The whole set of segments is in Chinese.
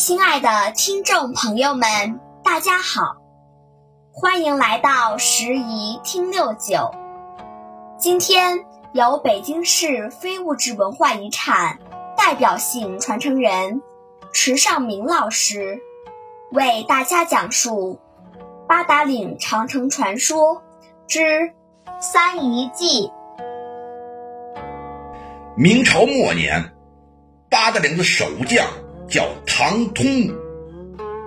亲爱的听众朋友们，大家好，欢迎来到时宜听六九。今天由北京市非物质文化遗产代表性传承人池尚明老师为大家讲述八达岭长城传说之三遗迹。明朝末年，八达岭的守将叫唐通，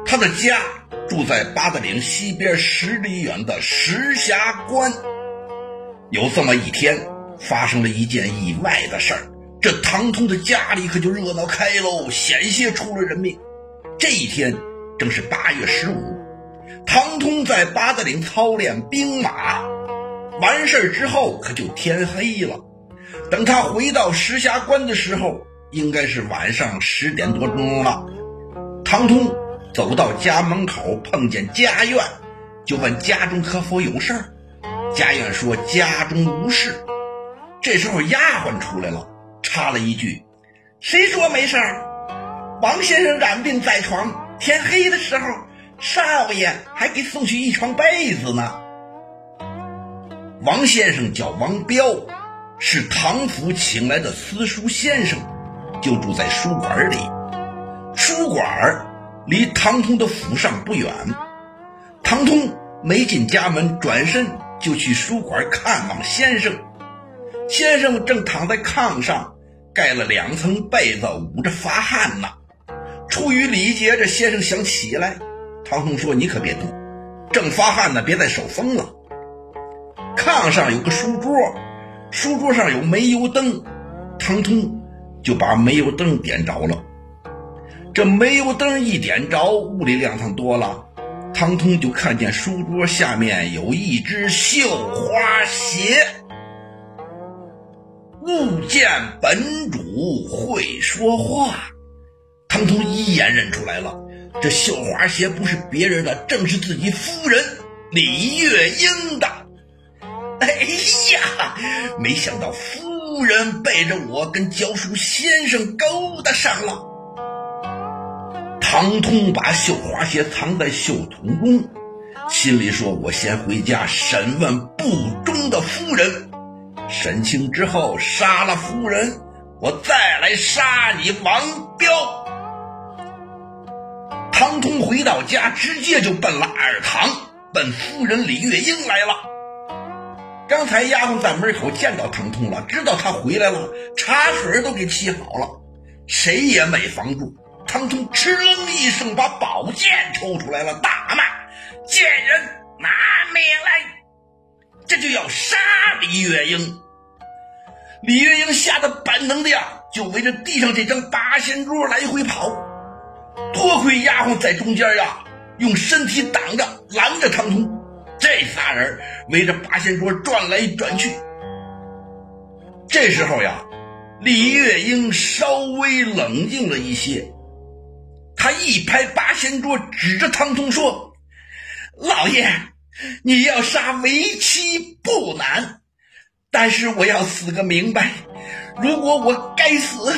他的家住在八达岭西边十里远的石峡关。有这么一天，发生了一件意外的事儿，这唐通的家里可就热闹开喽，险些出了人命。这一天正是八月十五，唐通在八达岭操练兵马，完事儿之后可就天黑了。等他回到石峡关的时候，应该是晚上十点多钟了。唐通走到家门口，碰见家院，就问家中可否有事儿。家院说家中无事。这时候丫鬟出来了，插了一句：“谁说没事儿？王先生染病在床，天黑的时候，少爷还给送去一床被子呢。”王先生叫王彪。是唐府请来的私塾先生，就住在书馆里。书馆离唐通的府上不远。唐通没进家门，转身就去书馆看望先生。先生正躺在炕上，盖了两层被子，捂着发汗呢。出于礼节，这先生想起来。唐通说：“你可别动，正发汗呢，别再受风了。”炕上有个书桌。书桌上有煤油灯，唐通就把煤油灯点着了。这煤油灯一点着，屋里亮堂多了。唐通就看见书桌下面有一只绣花鞋。物见本主会说话，唐通一眼认出来了，这绣花鞋不是别人的，正是自己夫人李月英的。哎呀，没想到夫夫人背着我跟教书先生勾搭上了。唐通把绣花鞋藏在袖筒中，心里说：“我先回家审问不忠的夫人，审清之后杀了夫人，我再来杀你王彪。”唐通回到家，直接就奔了二堂，奔夫人李月英来了。刚才丫鬟在门口见到唐通了，知道他回来了，茶水都给沏好了，谁也没防住。唐通哧楞一声把宝剑抽出来了，大骂：“贱人，拿命来！”这就要杀李月英。李月英吓得本能的呀，就围着地上这张八仙桌来回跑。多亏丫鬟在中间呀，用身体挡着，拦着唐通。这仨人围着八仙桌转来转去。这时候呀，李月英稍微冷静了一些，他一拍八仙桌，指着唐通说：“老爷，你要杀为妻不难，但是我要死个明白。如果我该死，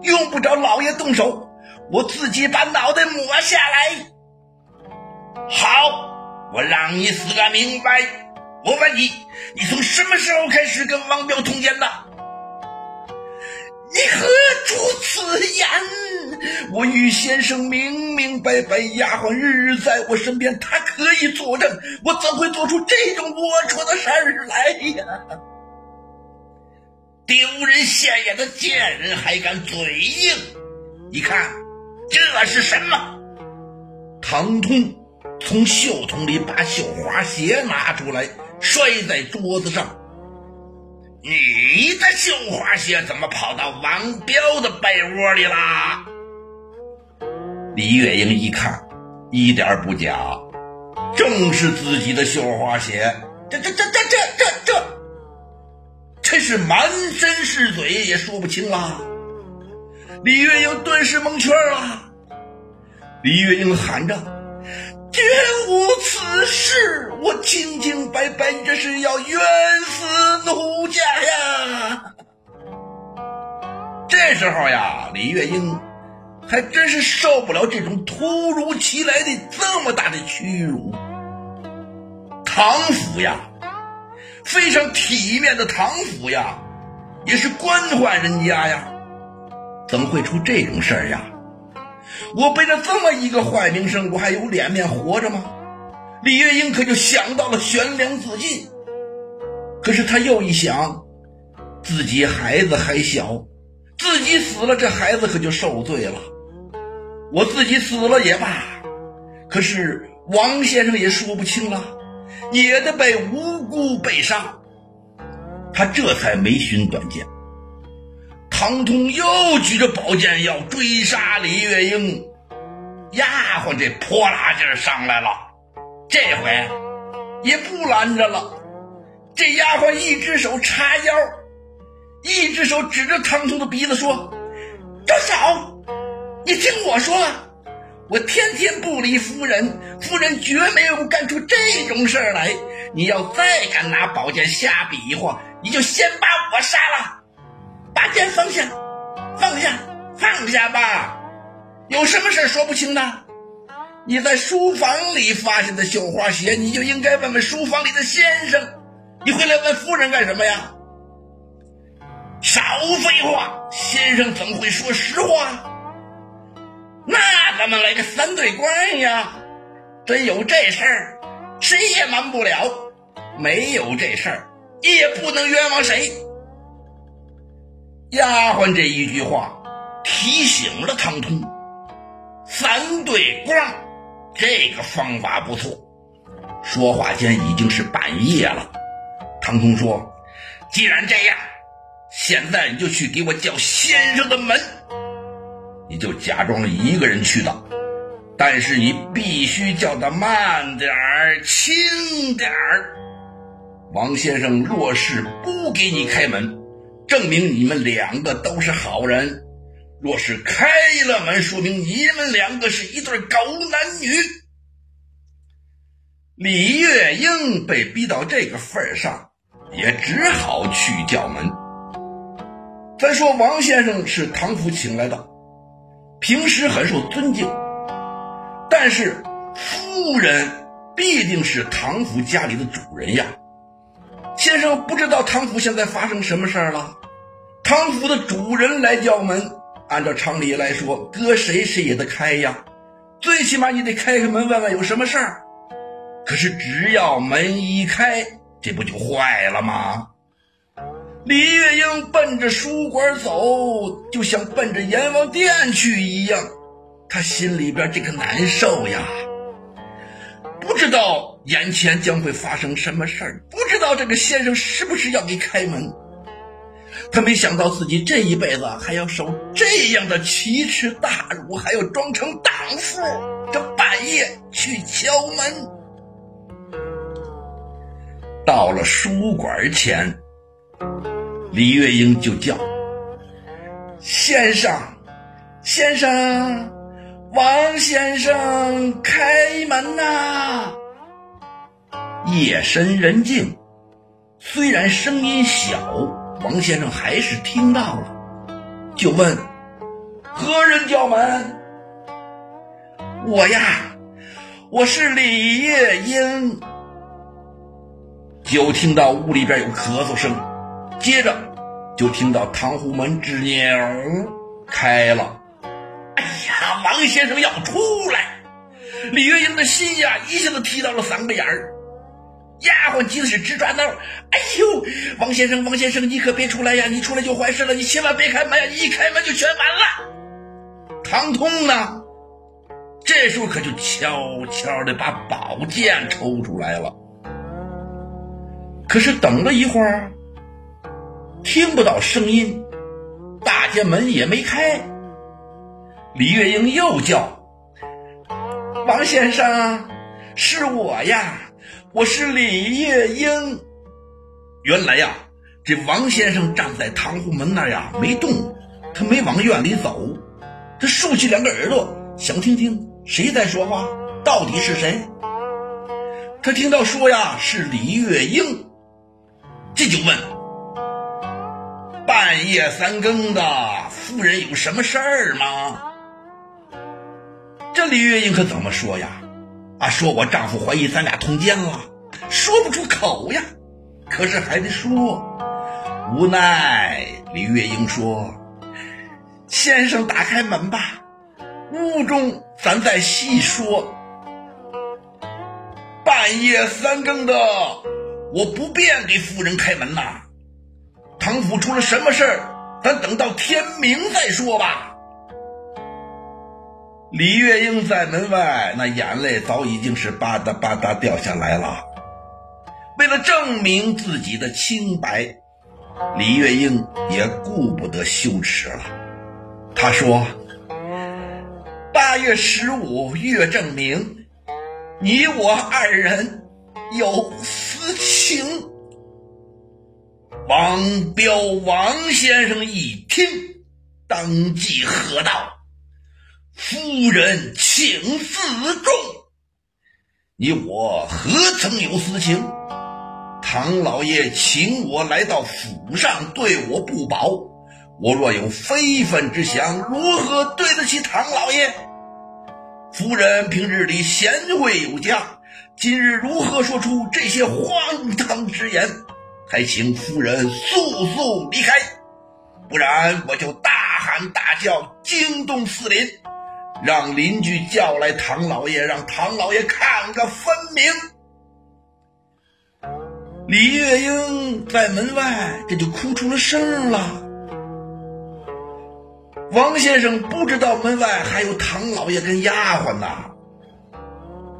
用不着老爷动手，我自己把脑袋抹下来。”好。我让你死个明白！我问你，你从什么时候开始跟王彪通奸的？你何出此言？我与先生明明白白，丫鬟日日在我身边，他可以作证，我怎会做出这种龌龊的事来呀？丢人现眼的贱人还敢嘴硬？你看这是什么？唐通。从袖筒里把绣花鞋拿出来，摔在桌子上。你的绣花鞋怎么跑到王彪的被窝里啦？李月英一看，一点不假，正是自己的绣花鞋。这这这这这这这，真是满身是嘴，也说不清了。李月英顿时蒙圈了。李月英喊着。绝无此事！我清清白白，这是要冤死奴家呀！这时候呀，李月英还真是受不了这种突如其来的这么大的屈辱。唐府呀，非常体面的唐府呀，也是官宦人家呀，怎么会出这种事儿呀？我背着这么一个坏名声，我还有脸面活着吗？李月英可就想到了悬梁自尽。可是他又一想，自己孩子还小，自己死了，这孩子可就受罪了。我自己死了也罢，可是王先生也说不清了，也得被无辜被杀。他这才没寻短见。唐通又举着宝剑要追杀李月英，丫鬟这泼辣劲儿上来了，这回也不拦着了。这丫鬟一只手叉腰，一只手指着唐通的鼻子说：“住手！”你听我说，我天天不理夫人，夫人绝没有干出这种事儿来。你要再敢拿宝剑瞎比划，你就先把我杀了。先放下，放下，放下吧。有什么事说不清的？你在书房里发现的绣花鞋，你就应该问问书房里的先生。你回来问夫人干什么呀？少废话，先生怎么会说实话？那咱们来个三对关呀！真有这事儿，谁也瞒不了；没有这事儿，也不能冤枉谁。丫鬟这一句话提醒了唐通，三对光，这个方法不错。说话间已经是半夜了，唐通说：“既然这样，现在你就去给我叫先生的门。”你就假装一个人去的，但是你必须叫的慢点儿、轻点儿。王先生若是不给你开门，证明你们两个都是好人；若是开了门，说明你们两个是一对狗男女。李月英被逼到这个份上，也只好去叫门。再说王先生是唐府请来的。平时很受尊敬，但是夫人必定是唐府家里的主人呀。先生不知道唐府现在发生什么事儿了。唐府的主人来叫门，按照常理来说，搁谁谁也得开呀。最起码你得开开门问问有什么事儿。可是只要门一开，这不就坏了吗？李月英奔着书馆走，就像奔着阎王殿去一样。他心里边这个难受呀，不知道眼前将会发生什么事儿，不知道这个先生是不是要给开门。他没想到自己这一辈子还要受这样的奇耻大辱，还要装成荡妇，这半夜去敲门。到了书馆前。李月英就叫：“先生，先生，王先生，开门呐！”夜深人静，虽然声音小，王先生还是听到了，就问：“何人叫门？”“我呀，我是李月英。”就听到屋里边有咳嗽声。接着就听到唐虎门吱扭开了。哎呀，王先生要出来！李月英的心呀，一下子提到了嗓子眼儿。丫鬟急的是直抓挠。哎呦，王先生，王先生，你可别出来呀！你出来就坏事了，你千万别开门呀！一开门就全完了。唐通呢？这时候可就悄悄的把宝剑抽出来了。可是等了一会儿。听不到声音，大家门也没开。李月英又叫：“王先生，是我呀，我是李月英。”原来呀，这王先生站在堂户门那儿呀，没动，他没往院里走，他竖起两个耳朵，想听听谁在说话，到底是谁。他听到说呀是李月英，这就问。半夜三更的，夫人有什么事儿吗？这李月英可怎么说呀？啊，说我丈夫怀疑咱俩通奸了，说不出口呀。可是还得说，无奈李月英说：“先生打开门吧，屋中咱再细说。”半夜三更的，我不便给夫人开门呐。唐府出了什么事儿，咱等到天明再说吧。李月英在门外，那眼泪早已经是吧嗒吧嗒掉下来了。为了证明自己的清白，李月英也顾不得羞耻了。他说：“八月十五，月正明，你我二人有私情。”王彪王先生一听，当即喝道。夫人，请自重。你我何曾有私情？唐老爷请我来到府上，对我不薄。我若有非分之想，如何对得起唐老爷？夫人平日里贤惠有加，今日如何说出这些荒唐之言？还请夫人速速离开，不然我就大喊大叫，惊动四邻。让邻居叫来唐老爷，让唐老爷看个分明。李月英在门外，这就哭出了声了。王先生不知道门外还有唐老爷跟丫鬟呢，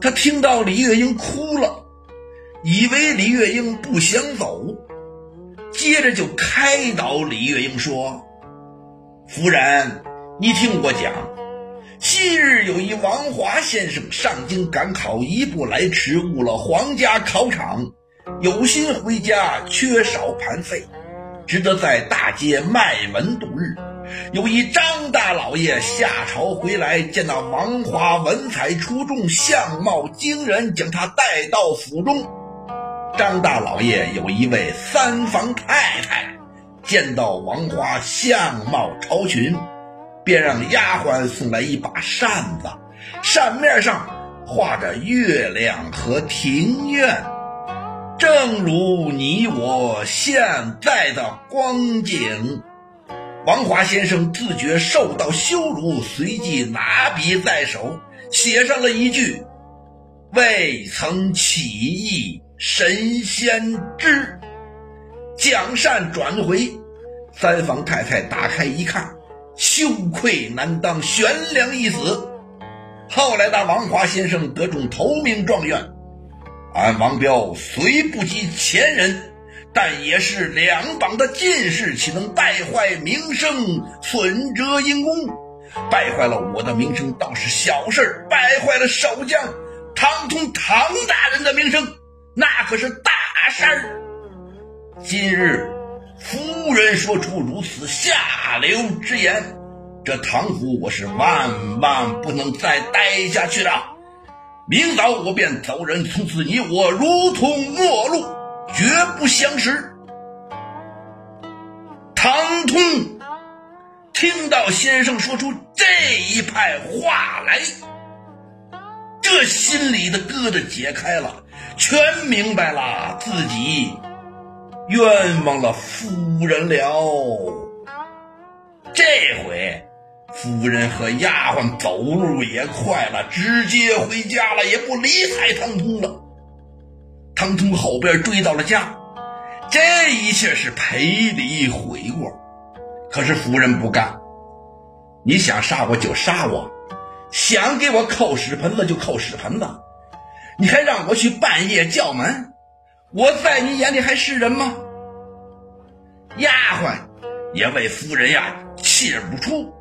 他听到李月英哭了，以为李月英不想走，接着就开导李月英说：“夫人，你听我讲。”昔日有一王华先生上京赶考，一步来迟，误了皇家考场，有心回家，缺少盘费，只得在大街卖文度日。有一张大老爷下朝回来，见到王华文采出众，相貌惊人，将他带到府中。张大老爷有一位三房太太，见到王华相貌超群。便让丫鬟送来一把扇子，扇面上画着月亮和庭院，正如你我现在的光景。王华先生自觉受到羞辱，随即拿笔在手，写上了一句：“未曾起意，神仙知。”将扇转回，三房太太打开一看。羞愧难当，悬梁一死。后来的王华先生得中头名状元，俺王彪虽不及前人，但也是两榜的进士，岂能败坏名声，损折英功？败坏了我的名声倒是小事，败坏了守将唐通唐大人的名声，那可是大事儿。今日。夫人说出如此下流之言，这唐府我是万万不能再待下去了。明早我便走人，从此你我如同陌路，绝不相识。唐通听到先生说出这一派话来，这心里的疙瘩解开了，全明白了自己。冤枉了夫人了。这回夫人和丫鬟走路也快了，直接回家了，也不理睬唐通了。唐通后边追到了家，这一切是赔礼悔过。可是夫人不干，你想杀我就杀我，想给我扣屎盆子就扣屎盆子，你还让我去半夜叫门。我在你眼里还是人吗？丫鬟也为夫人呀气不出，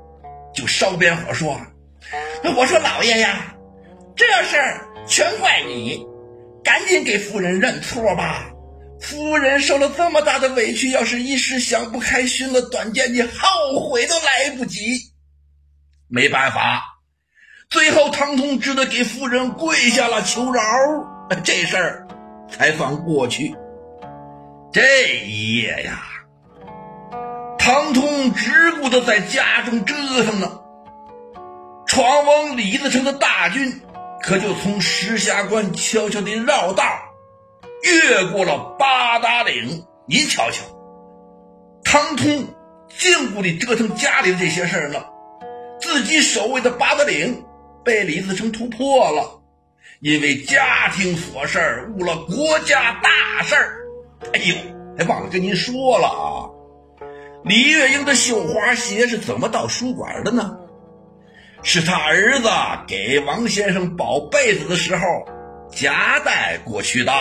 就烧边火说：“我说老爷呀，这事儿全怪你，赶紧给夫人认错吧。夫人受了这么大的委屈，要是一时想不开，寻了短见，你后悔都来不及。没办法，最后唐通只得给夫人跪下了求饶，这事儿。”才算过去。这一夜呀，唐通只顾得在家中折腾呢。闯王李自成的大军可就从石峡关悄悄地绕道，越过了八达岭。您瞧瞧，唐通净顾的折腾家里的这些事儿呢，自己守卫的八达岭被李自成突破了，因为家庭琐事儿误了国家大事儿。哎呦，还忘了跟您说了啊！李月英的绣花鞋是怎么到书馆的呢？是他儿子给王先生包被子的时候夹带过去的。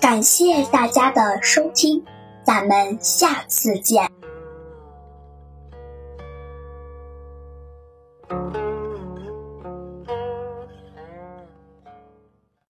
感谢大家的收听，咱们下次见。